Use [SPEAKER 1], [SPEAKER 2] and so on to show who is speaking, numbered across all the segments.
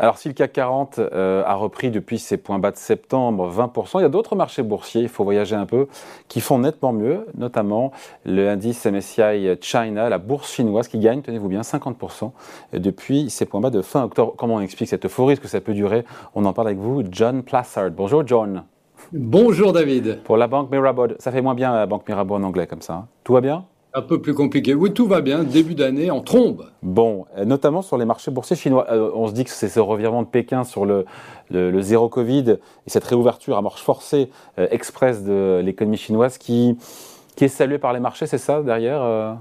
[SPEAKER 1] Alors si le CAC 40 euh, a repris depuis ses points bas de septembre 20%, il y a d'autres marchés boursiers, il faut voyager un peu, qui font nettement mieux, notamment l'indice MSCI China, la bourse chinoise qui gagne, tenez-vous bien, 50% depuis ses points bas de fin octobre. Comment on explique cette euphorie? Est-ce que ça peut durer? On en parle avec vous, John Plassard. Bonjour John.
[SPEAKER 2] Bonjour David.
[SPEAKER 1] Pour la banque Mirabaud, ça fait moins bien la banque Mirabaud en anglais comme ça. Hein. Tout va bien?
[SPEAKER 2] Un peu plus compliqué. Oui, tout va bien. Début d'année en trombe.
[SPEAKER 1] Bon, euh, notamment sur les marchés boursiers chinois. Euh, on se dit que c'est ce revirement de Pékin sur le, zéro Covid et cette réouverture à marche forcée euh, express de l'économie chinoise qui est saluée par les marchés, c'est ça derrière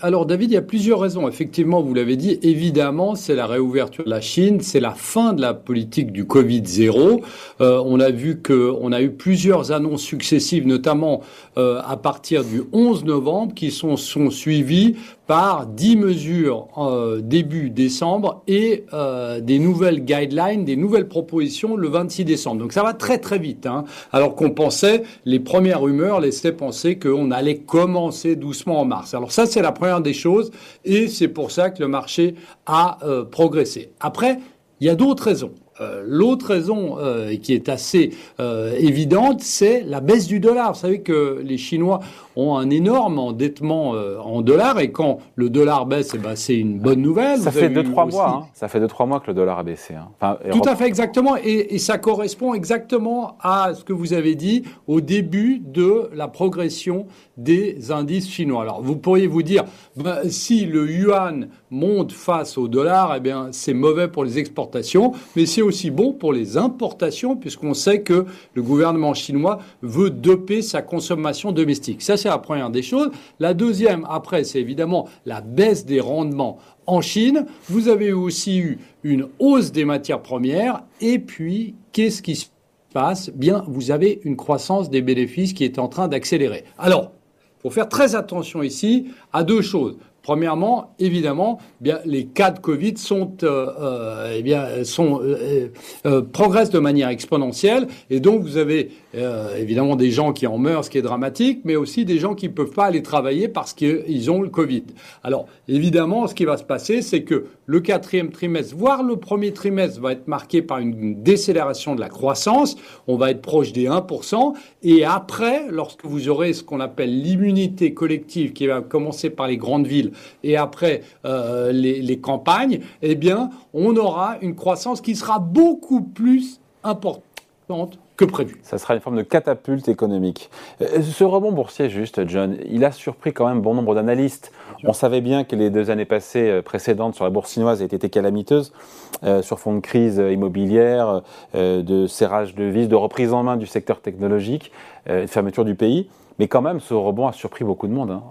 [SPEAKER 2] alors, David, il y a plusieurs raisons. Effectivement, vous l'avez dit, évidemment, c'est la réouverture de la Chine, c'est la fin de la politique du Covid zéro. Euh, on a vu qu'on a eu plusieurs annonces successives, notamment euh, à partir du 11 novembre, qui sont, sont suivies par 10 mesures euh, début décembre et euh, des nouvelles guidelines, des nouvelles propositions le 26 décembre. Donc ça va très très vite. Hein. Alors qu'on pensait, les premières rumeurs laissaient penser qu'on allait commencer doucement Alors ça c'est la première des choses et c'est pour ça que le marché a euh, progressé. Après, il y a d'autres raisons. Euh, l'autre raison euh, qui est assez euh, évidente, c'est la baisse du dollar. Vous savez que les Chinois ont un énorme endettement en dollars et quand le dollar baisse, eh ben, c'est une bonne nouvelle.
[SPEAKER 1] Ça fait 2-3 mois. Hein. Ça fait deux trois mois que le dollar a baissé.
[SPEAKER 2] Hein. Tout à fait exactement et, ça correspond exactement à ce que vous avez dit au début de la progression des indices chinois. Alors vous pourriez vous dire, ben, si le yuan monte face au dollar, eh bien c'est mauvais pour les exportations, mais c'est aussi bon pour les importations, puisqu'on sait que le gouvernement chinois veut doper sa consommation domestique. Ça, c'est la première des choses. La deuxième, après, c'est évidemment la baisse des rendements en Chine. Vous avez aussi eu une hausse des matières premières. Et puis, qu'est-ce qui se passe? Bien, vous avez une croissance des bénéfices qui est en train d'accélérer. Alors, faut faire très attention ici à deux choses. Premièrement, évidemment, bien, les cas de Covid sont, euh, euh eh bien, sont, euh, euh, progressent de manière exponentielle, et donc vous avez évidemment des gens qui en meurent, ce qui est dramatique, mais aussi des gens qui ne peuvent pas aller travailler parce qu'ils ont le Covid. Alors, évidemment, ce qui va se passer, c'est que le quatrième trimestre, voire le premier trimestre, va être marqué par une décélération de la croissance. On va être proche des 1%, et après, lorsque vous aurez ce qu'on appelle l'immunité collective, qui va commencer par les grandes villes et après euh, les, campagnes, eh bien, on aura une croissance qui sera beaucoup plus importante que prévu.
[SPEAKER 1] Ça sera une forme de catapulte économique. Euh, ce rebond boursier, juste, John, il a surpris quand même bon nombre d'analystes. On savait bien que les deux années passées euh, précédentes sur la bourse chinoise étaient calamiteuses, sur fond de crise immobilière, de serrage de vis, de reprise en main du secteur technologique, de fermeture du pays. Mais quand même, ce rebond a surpris beaucoup de monde. Hein.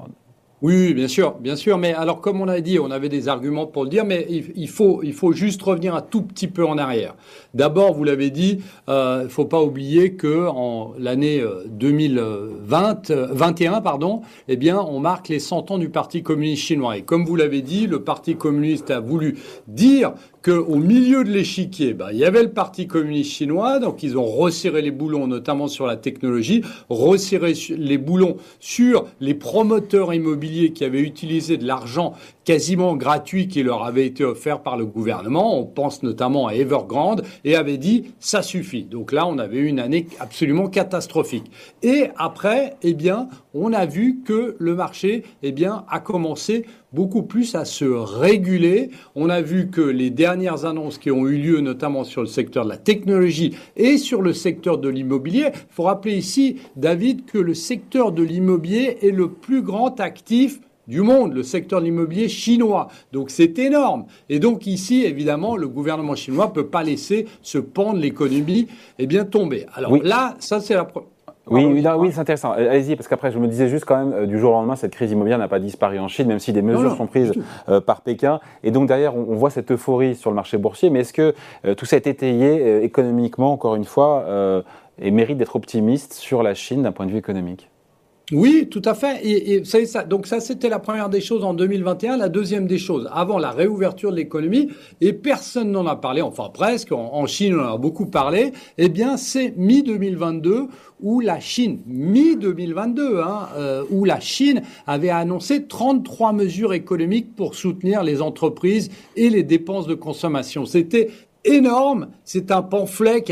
[SPEAKER 2] Oui, bien sûr, bien sûr. Mais alors, comme on a dit, on avait des arguments pour le dire, mais il, faut, juste revenir un tout petit peu en arrière. D'abord, vous l'avez dit, euh, il ne faut pas oublier que en l'année 2020, euh, 21, euh, pardon, eh bien, on marque les 100 ans du Parti communiste chinois. Et comme vous l'avez dit, le Parti communiste a voulu dire qu'au milieu de l'échiquier, ben, il y avait le Parti communiste chinois, donc ils ont resserré les boulons, notamment sur la technologie, resserré les boulons sur les promoteurs immobiliers qui avaient utilisé de l'argent quasiment gratuit qui leur avait été offert par le gouvernement. On pense notamment à Evergrande et avait dit ça suffit. Donc là, on avait eu une année absolument catastrophique. Et après, eh bien, on a vu que le marché, eh bien, a commencé beaucoup plus à se réguler. On a vu que les dernières annonces qui ont eu lieu, notamment sur le secteur de la technologie et sur le secteur de l'immobilier, il faut rappeler ici, David, que le secteur de l'immobilier est le plus grand actif du monde, le secteur de l'immobilier chinois. Donc c'est énorme. Et donc ici, évidemment, le gouvernement chinois ne peut pas laisser ce pan de l'économie eh bien, tomber. Alors là, ça c'est la première.
[SPEAKER 1] Oui, oui, oui c'est intéressant. Euh, allez-y, parce qu'après, je me disais juste quand même, euh, du jour au lendemain, cette crise immobilière n'a pas disparu en Chine, même si des mesures sont prises euh, par Pékin. Et donc derrière, on, voit cette euphorie sur le marché boursier. Mais est-ce que tout ça est étayé économiquement, encore une fois, et mérite d'être optimiste sur la Chine d'un point de vue économique?
[SPEAKER 2] Oui, tout à fait. Et, et ça. Donc ça, c'était la première des choses en 2021. La deuxième des choses, avant la réouverture de l'économie, et personne n'en a parlé, enfin presque, en, Chine on en a beaucoup parlé, eh bien c'est mi-2022 où la Chine, mi-2022, hein, euh, où la Chine avait annoncé 33 mesures économiques pour soutenir les entreprises et les dépenses de consommation. C'était énorme. C'est un pamphlet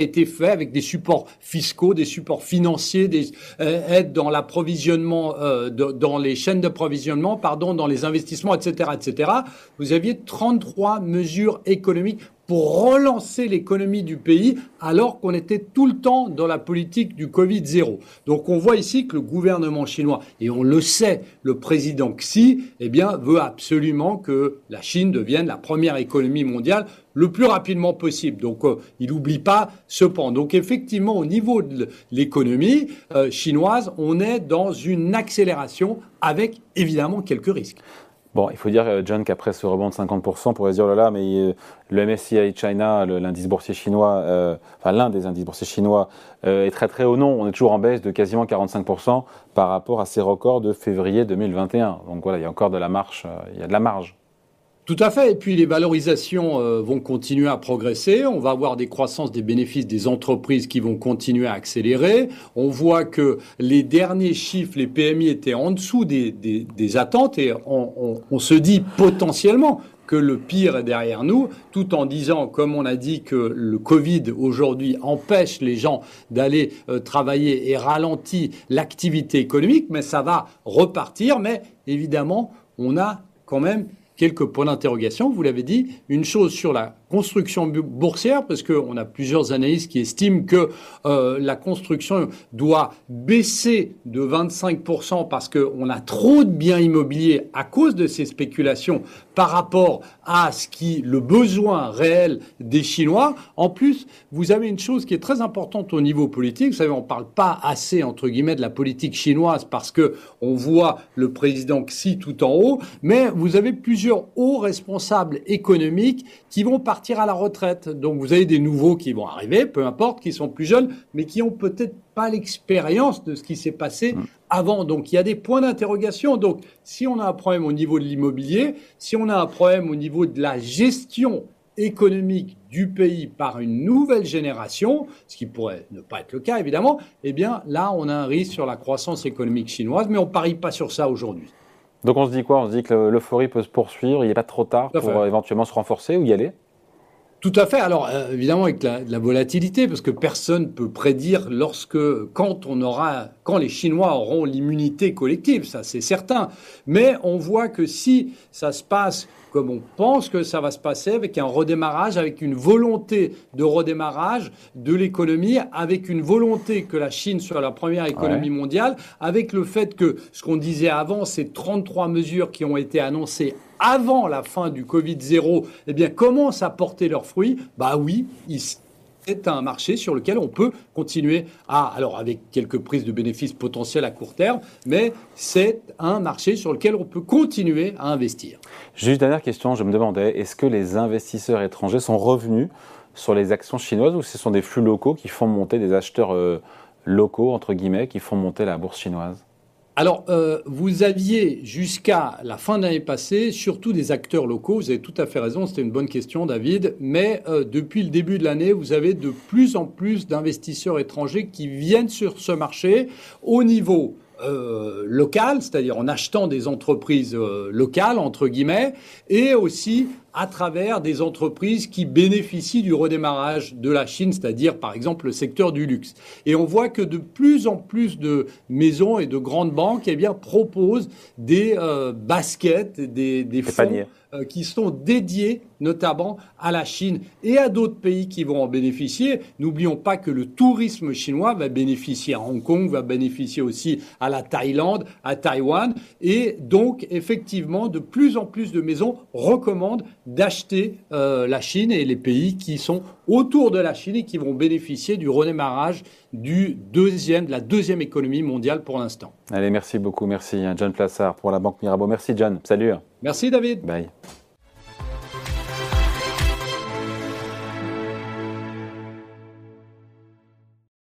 [SPEAKER 2] été fait avec des supports fiscaux, des supports financiers, des euh, aides dans l'approvisionnement, euh, dans les chaînes d'approvisionnement, pardon, dans les investissements, etc., etc. Vous aviez 33 mesures économiques pour relancer l'économie du pays alors qu'on était tout le temps dans la politique du Covid zéro. Donc on voit ici que le gouvernement chinois, et on le sait, le président Xi, eh bien, veut absolument que la Chine devienne la première économie mondiale le plus rapidement possible. Donc euh, il n'oublie pas ce pan. Donc effectivement, au niveau de l'économie euh, chinoise, on est dans une accélération avec évidemment quelques risques.
[SPEAKER 1] Bon, il faut dire, euh, John, qu'après ce rebond de 50%, on pourrait se dire, oh là là, mais euh, le MSCI China, l'indice boursier chinois, euh, enfin l'un des indices boursiers chinois, est très très haut. Non, on est toujours en baisse de quasiment 45% par rapport à ses records de février 2021. Donc voilà, il y a encore de la marche, il y a de la marge.
[SPEAKER 2] Tout à fait. Et puis les valorisations euh, vont continuer à progresser. On va avoir des croissances des bénéfices des entreprises qui vont continuer à accélérer. On voit que les derniers chiffres, les PMI étaient en dessous des, attentes et on, se dit potentiellement que le pire est derrière nous, tout en disant, comme on a dit, que le Covid aujourd'hui empêche les gens d'aller euh, travailler et ralentit l'activité économique, mais ça va repartir. Mais évidemment, on a quand même quelques points d'interrogation. Vous l'avez dit, une chose sur la construction boursière, parce qu'on a plusieurs analystes qui estiment que euh, la construction doit baisser de 25% parce qu'on a trop de biens immobiliers à cause de ces spéculations par rapport à ce qui le besoin réel des Chinois. En plus, vous avez une chose qui est très importante au niveau politique. Vous savez, on ne parle pas assez entre guillemets de la politique chinoise parce que on voit le président Xi tout en haut, mais vous avez plusieurs hauts responsables économiques qui vont partir à la retraite. Donc vous avez des nouveaux qui vont arriver, peu importe, qui sont plus jeunes, mais qui ont peut-être pas l'expérience de ce qui s'est passé mm. avant. Donc il y a des points d'interrogation. Donc si on a un problème au niveau de l'immobilier, si on a un problème au niveau de la gestion économique du pays par une nouvelle génération, ce qui pourrait ne pas être le cas évidemment, eh bien là on a un risque sur la croissance économique chinoise, mais on parie pas sur ça aujourd'hui.
[SPEAKER 1] Donc on se dit quoi? On se dit que l'euphorie peut se poursuivre, il n'est pas trop tard pour euh, éventuellement se renforcer ou y aller?
[SPEAKER 2] Tout à fait. Alors euh, évidemment avec la, la, volatilité, parce que personne peut prédire lorsque, quand on aura, quand les Chinois auront l'immunité collective, ça c'est certain. Mais on voit que si ça se passe comme on pense que ça va se passer, avec un redémarrage, avec une volonté de redémarrage de l'économie, avec une volonté que la Chine soit la première économie mondiale, avec le fait que ce qu'on disait avant, ces 33 mesures qui ont été annoncées avant la fin du Covid-0, eh bien, commencent à porter leurs fruits. Bah oui, c'est un marché sur lequel on peut continuer à, alors avec quelques prises de bénéfices potentiels à court terme, mais c'est un marché sur lequel on peut continuer à investir.
[SPEAKER 1] Juste dernière question, je me demandais, est-ce que les investisseurs étrangers sont revenus sur les actions chinoises ou ce sont des flux locaux qui font monter des acheteurs euh, locaux, entre guillemets, qui font monter la bourse chinoise?
[SPEAKER 2] Alors, euh, vous aviez jusqu'à la fin de l'année passée surtout des acteurs locaux. Vous avez tout à fait raison, c'était une bonne question, David. Mais euh, depuis le début de l'année, vous avez de plus en plus d'investisseurs étrangers qui viennent sur ce marché au niveau euh, local, c'est-à-dire en achetant des entreprises locales, entre guillemets, et aussi à travers des entreprises qui bénéficient du redémarrage de la Chine, c'est-à-dire par exemple le secteur du luxe. Et on voit que de plus en plus de maisons et de grandes banques eh bien, proposent des euh, baskets, des, des, fonds euh, qui sont dédiés notamment à la Chine et à d'autres pays qui vont en bénéficier. N'oublions pas que le tourisme chinois va bénéficier à Hong Kong, va bénéficier aussi à la Thaïlande, à Taïwan. Et donc, effectivement, de plus en plus de maisons recommandent d'acheter euh, la Chine et les pays qui sont autour de la Chine et qui vont bénéficier du redémarrage du deuxième, de la deuxième économie mondiale pour l'instant.
[SPEAKER 1] Allez, merci beaucoup. Merci, hein, John Plassard pour la Banque Mirabeau. Merci, John. Salut.
[SPEAKER 2] Merci, David.
[SPEAKER 1] Bye.